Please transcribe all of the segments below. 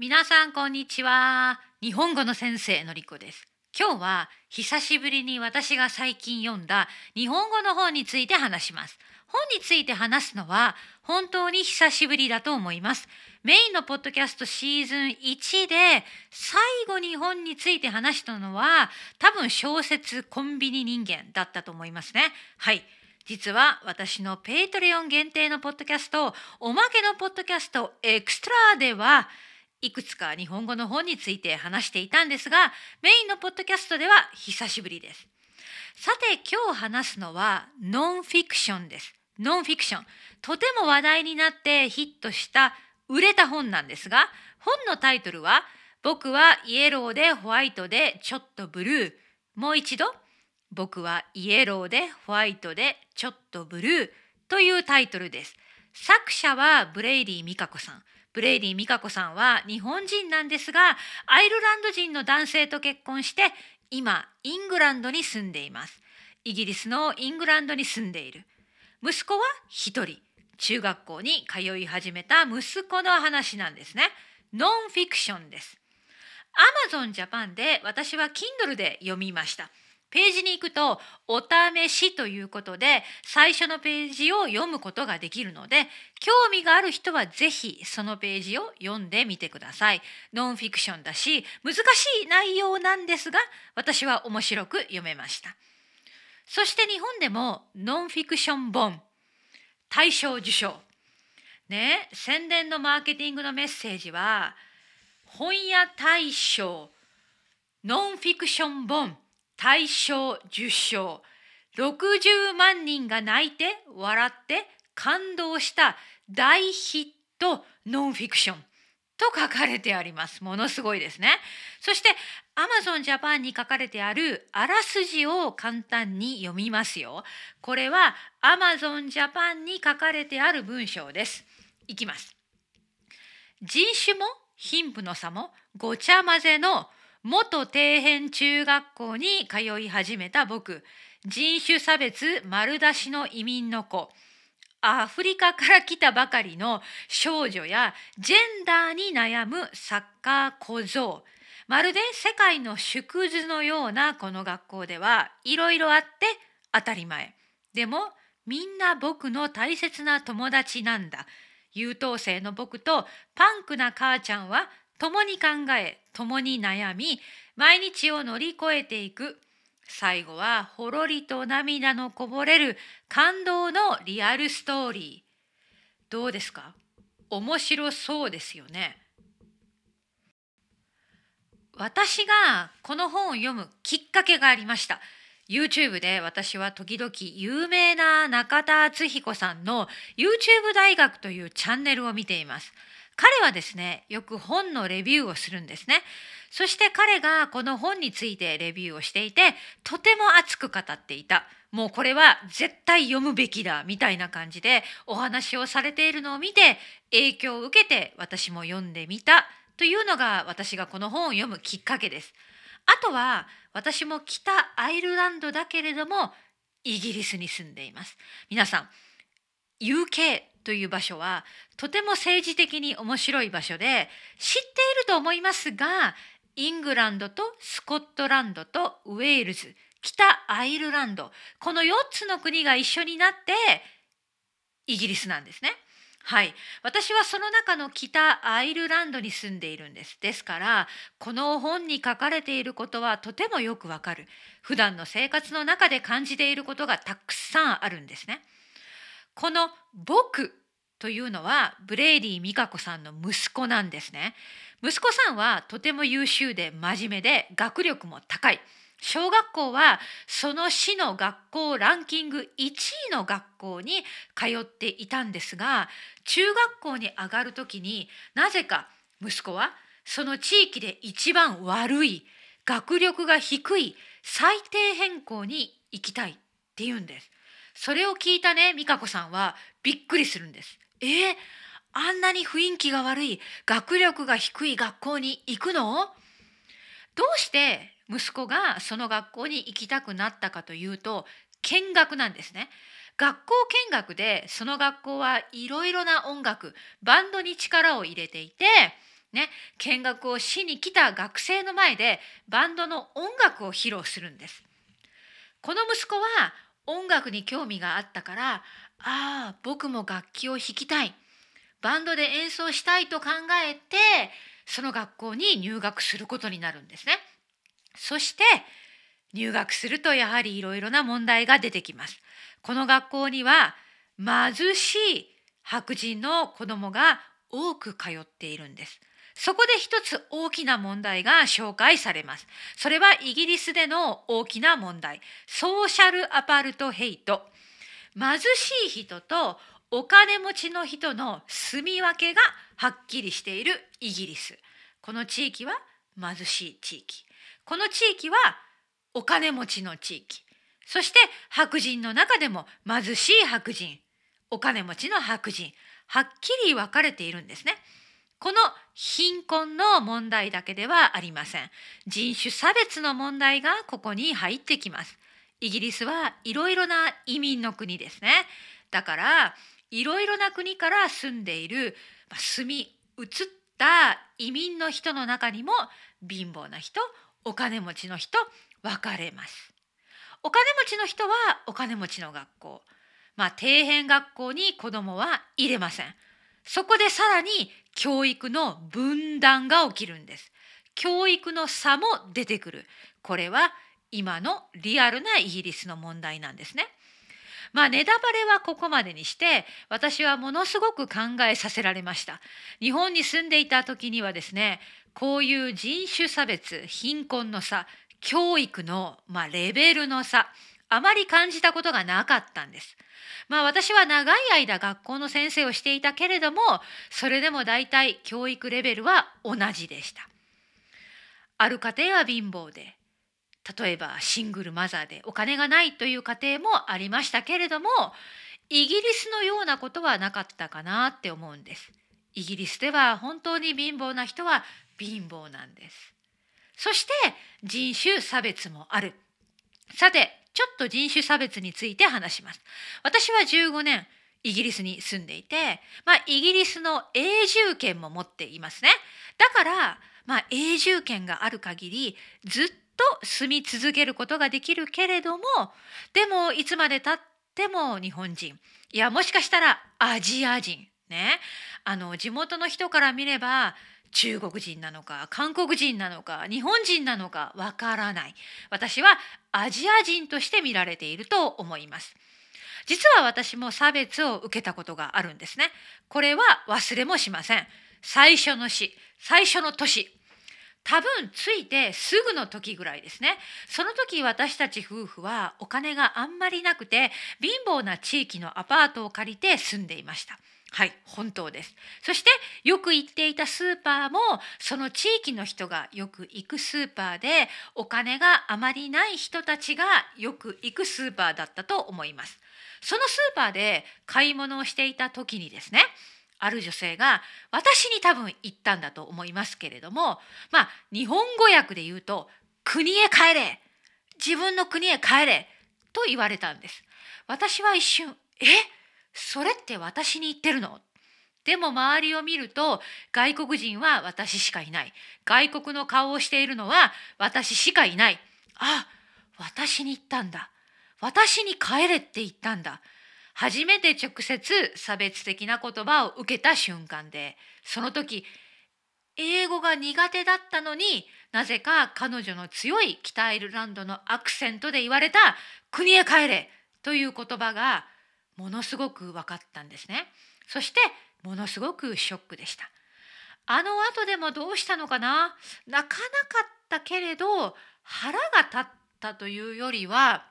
皆さんこんにちは。日本語の先生のりこです。今日は久しぶりに私が最近読んだ日本語の本について話します。本について話すのは本当に久しぶりだと思います。メインのポッドキャストシーズン1で最後に本について話したのは多分小説コンビニ人間だったと思いますね。はい。実は私の Patreon 限定のポッドキャストおまけのポッドキャストエクストラではいくつか日本語の本について話していたんですがメインのポッドキャストでは久しぶりですさて今日話すのはノンフィクションですノンフィクションとても話題になってヒットした売れた本なんですが本のタイトルは僕はイエローでホワイトでちょっとブルーもう一度僕はイエローでホワイトでちょっとブルーというタイトルです。作者はブレイディ・ミカコさん。ブレイディ・ミカコさんは日本人なんですが、アイルランド人の男性と結婚して、今、イングランドに住んでいます。イギリスのイングランドに住んでいる。息子は一人。中学校に通い始めた息子の話なんですね。ノンフィクションです。Amazon Japan で私は Kindle で読みました。ページに行くとお試しということで最初のページを読むことができるので興味がある人はぜひそのページを読んでみてください。ノンフィクションだし難しい内容なんですが私は面白く読めました。そして日本でもノンフィクション本大賞受賞。ね宣伝のマーケティングのメッセージは本屋大賞ノンフィクション本大賞受賞60万人が泣いて笑って感動した大ヒットノンフィクションと書かれてあります。ものすごいですね。そして Amazon Japan に書かれてあるあらすじを簡単に読みますよ。これは Amazon Japan に書かれてある文章です。いきます。人種も貧富の差もごちゃ混ぜの元底辺中学校に通い始めた僕人種差別丸出しの移民の子アフリカから来たばかりの少女やジェンダーに悩むサッカー小僧まるで世界の縮図のようなこの学校ではいろいろあって当たり前。でもみんな僕の大切な友達なんだ。優等生の僕とパンクな母ちゃんは共に考え共に悩み毎日を乗り越えていく。最後はほろりと涙のこぼれる感動のリアルストーリー。どうですか？面白そうですよね。私がこの本を読むきっかけがありました。YouTube で私は時々有名な中田敦彦さんの YouTube 大学というチャンネルを見ています。彼はですねよく本のレビューをするんですねそして彼がこの本についてレビューをしていてとても熱く語っていたもうこれは絶対読むべきだみたいな感じでお話をされているのを見て影響を受けて私も読んでみたというのが私がこの本を読むきっかけです。あとは私も北アイルランドだけれどもイギリスに住んでいます。皆さん UK という場所はとても政治的に面白い場所で知っていると思いますがイングランドとスコットランドとウェールズ北アイルランドこの4つの国が一緒になってイギリスなんですね。はい、私はその中の北アイルランドに住んでいるんです。ですからこの本に書かれていることはとてもよくわかる。普段の生活の中で感じていることがたくさんあるんですね。この僕というのはブレイディ・ミカコさんの息子なんですね。息子さんはとても優秀で真面目で学力も高い。小学校はその市の学校ランキング1位の学校に通っていたんですが中学校に上がる時になぜか息子はその地域で一番悪い学力が低い最低変更に行きたいって言うんです。それを聞いたね美香子さんはびっくりするんです。えー、あんなに雰囲気が悪い学力が低い学校に行くの？どうして息子がその学校に行きたくなったかというと見学なんですね。学校見学でその学校はいろいろな音楽バンドに力を入れていてね、見学をしに来た学生の前でバンドの音楽を披露するんです。この息子は音楽に興味があったからああ僕も楽器を弾きたいバンドで演奏したいと考えてその学校に入学することになるんですね。そして入学するとやはりいろいろな問題が出てきます。この学校には貧しい白人の子供が多く通っているんです。そこで一つ大きな問題が紹介されます。それはイギリスでの大きな問題。ソーシャルアパルトヘイト。貧しい人とお金持ちの人の住み分けがはっきりしているイギリス。この地域は貧しい地域。この地域はお金持ちの地域。そして白人の中でも貧しい白人、お金持ちの白人、はっきり分かれているんですね。この貧困の問題だけではありません。人種差別の問題がここに入ってきます。イギリスはいろいろな移民の国ですね。だからいろいろな国から住んでいる住み移った移民の人の中にも貧乏な人お金持ちの人分かれます。お金持ちの人はお金持ちの学校まあ底辺学校に子供は入れません。そこでさらに教育の分断が起きるんです。教育の差も出てくる。これは今のリアルなイギリスの問題なんですね。まあネタバレはここまでにして私はものすごく考えさせられました。日本に住んでいた時にはですねこういう人種差別貧困の差教育の、まあ、レベルの差あまり感じたことがなかったんです。まあ私は長い間学校の先生をしていたけれどもそれでも大体教育レベルは同じでした。ある家庭は貧乏で例えばシングルマザーでお金がないという家庭もありましたけれどもイギリスのようなことはなかったかなって思うんです。イギリスでは本当に貧乏な人は貧乏なんです。そして人種差別もある。さてちょっと人種差別について話します。私は15年イギリスに住んでいて、まあ、イギリスの永住権も持っていますね。だから、まあ、永住権がある限りずっと住み続けることができるけれどもでもいつまでたっても日本人いやもしかしたらアジア人ね。あの地元の人から見れば中国人なのか韓国人なのか日本人なのかわからない。私はアジア人として見られていると思います。実は私も差別を受けたことがあるんですね。これは忘れもしません。最初の死最初の年。多分ついてすぐの時ぐらいですね。その時私たち夫婦はお金があんまりなくて貧乏な地域のアパートを借りて住んでいました。はい本当です。そしてよく行っていたスーパーもその地域の人がよく行くスーパーでお金があまりない人たちがよく行くスーパーだったと思います。そのスーパーで買い物をしていた時にですねある女性が私に多分言ったんだと思いますけれどもまあ日本語訳で言うと「国へ帰れ自分の国へ帰れ」と言われたんです。私は一瞬「え？それって私に言ってるのでも周りを見ると外国人は私しかいない。外国の顔をしているのは私しかいない。あ私に言ったんだ。私に帰れって言ったんだ。初めて直接差別的な言葉を受けた瞬間でその時英語が苦手だったのになぜか彼女の強い北アイルランドのアクセントで言われた「国へ帰れ」という言葉がものすごく分かったんですね。そしてものすごくショックでした。あの後でもどうしたのかな？泣かなかったけれど腹が立ったというよりは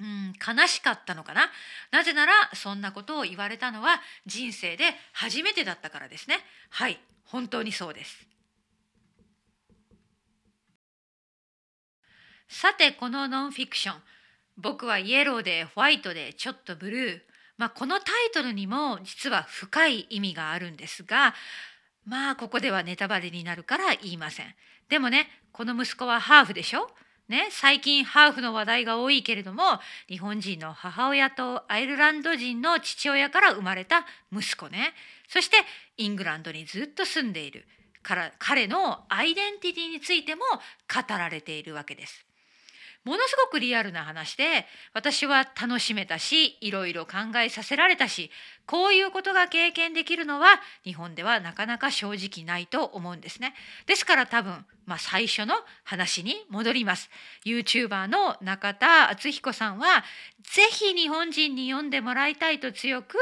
うん、悲しかったのかな？なぜならそんなことを言われたのは人生で初めてだったからですね。はい本当にそうです。さてこのノンフィクション。僕はイエローでホワイトでちょっとブルー。まあ、このタイトルにも実は深い意味があるんですがまあここではネタバレになるから言いません。でもねこの息子はハーフでしょ？ね、最近ハーフの話題が多いけれども日本人の母親とアイルランド人の父親から生まれた息子ねそしてイングランドにずっと住んでいるから彼のアイデンティティについても語られているわけです。ものすごくリアルな話で私は楽しめたしいろいろ考えさせられたしこういうことが経験できるのは日本ではなかなか正直ないと思うんですね。ですから多分、まあ、最初の話に戻ります。YouTuber の中田敦彦さんはぜひ日本人に読んでもらいたいと強く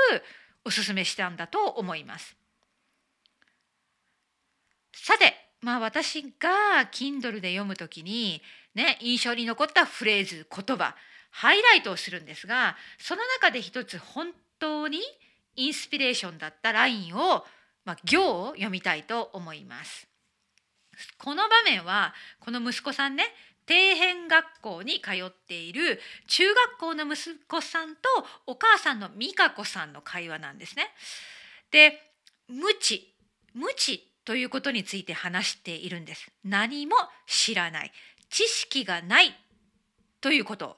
お勧めしたんだと思います。さてまあ私が Kindle で読むときにね、印象に残ったフレーズ言葉ハイライトをするんですがその中で一つ本当にインスピレーションだったラインを、まあ、行を読みたいと思います。この場面はこの息子さんね底辺学校に通っている中学校の息子さんとお母さんの美香子さんの会話なんですね。で無知無知ということについて話しているんです。何も知らない知識がないということ。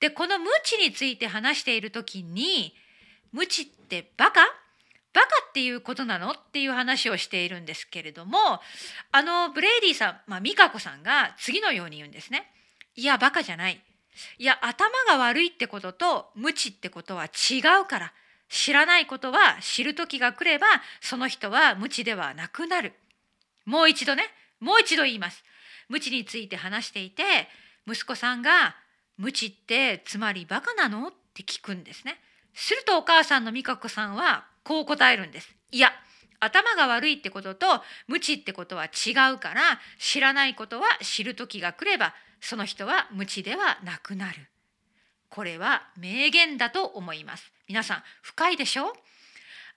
でこの無知について話している時に無知ってバカ？バカっていうことなの？っていう話をしているんですけれどもあのブレイディさん、まあ、美香子さんが次のように言うんですね。いやバカじゃない。いや頭が悪いってことと無知ってことは違うから知らないことは知る時が来ればその人は無知ではなくなる。もう一度ねもう一度言います。無知について話していて息子さんが「無知ってつまりバカなの?」って聞くんですね。するとお母さんの美香子さんはこう答えるんです。いや頭が悪いってことと無知ってことは違うから知らないことは知る時が来ればその人は無知ではなくなる。これは名言だと思います。皆さん深いでしょ？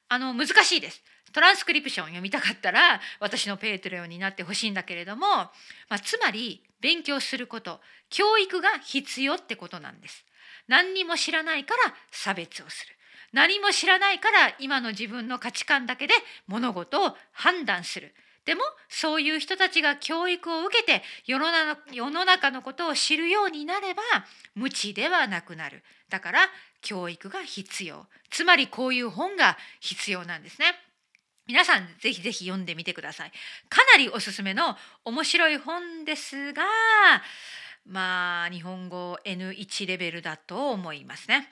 あの難しいです。トランスクリプション読みたかったら私の Patreon になってほしいんだけれども、まあ、つまり勉強すること教育が必要ってことなんです。何にも知らないから差別をする。何も知らないから今の自分の価値観だけで物事を判断する。でもそういう人たちが教育を受けて世の世の中のことを知るようになれば無知ではなくなる。だから教育が必要。つまりこういう本が必要なんですね。皆さんぜひぜひ読んでみてください。かなりおすすめの面白い本ですが、まあ日本語 N1 レベルだと思いますね。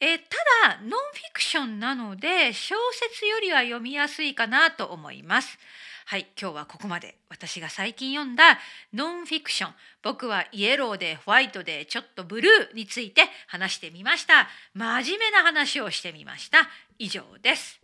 えただノンフィクションなので小説よりは読みやすいかなと思います。はい、今日はここまで私が最近読んだノンフィクション僕はイエローでホワイトでちょっとブルーについて話してみました。真面目な話をしてみました。以上です。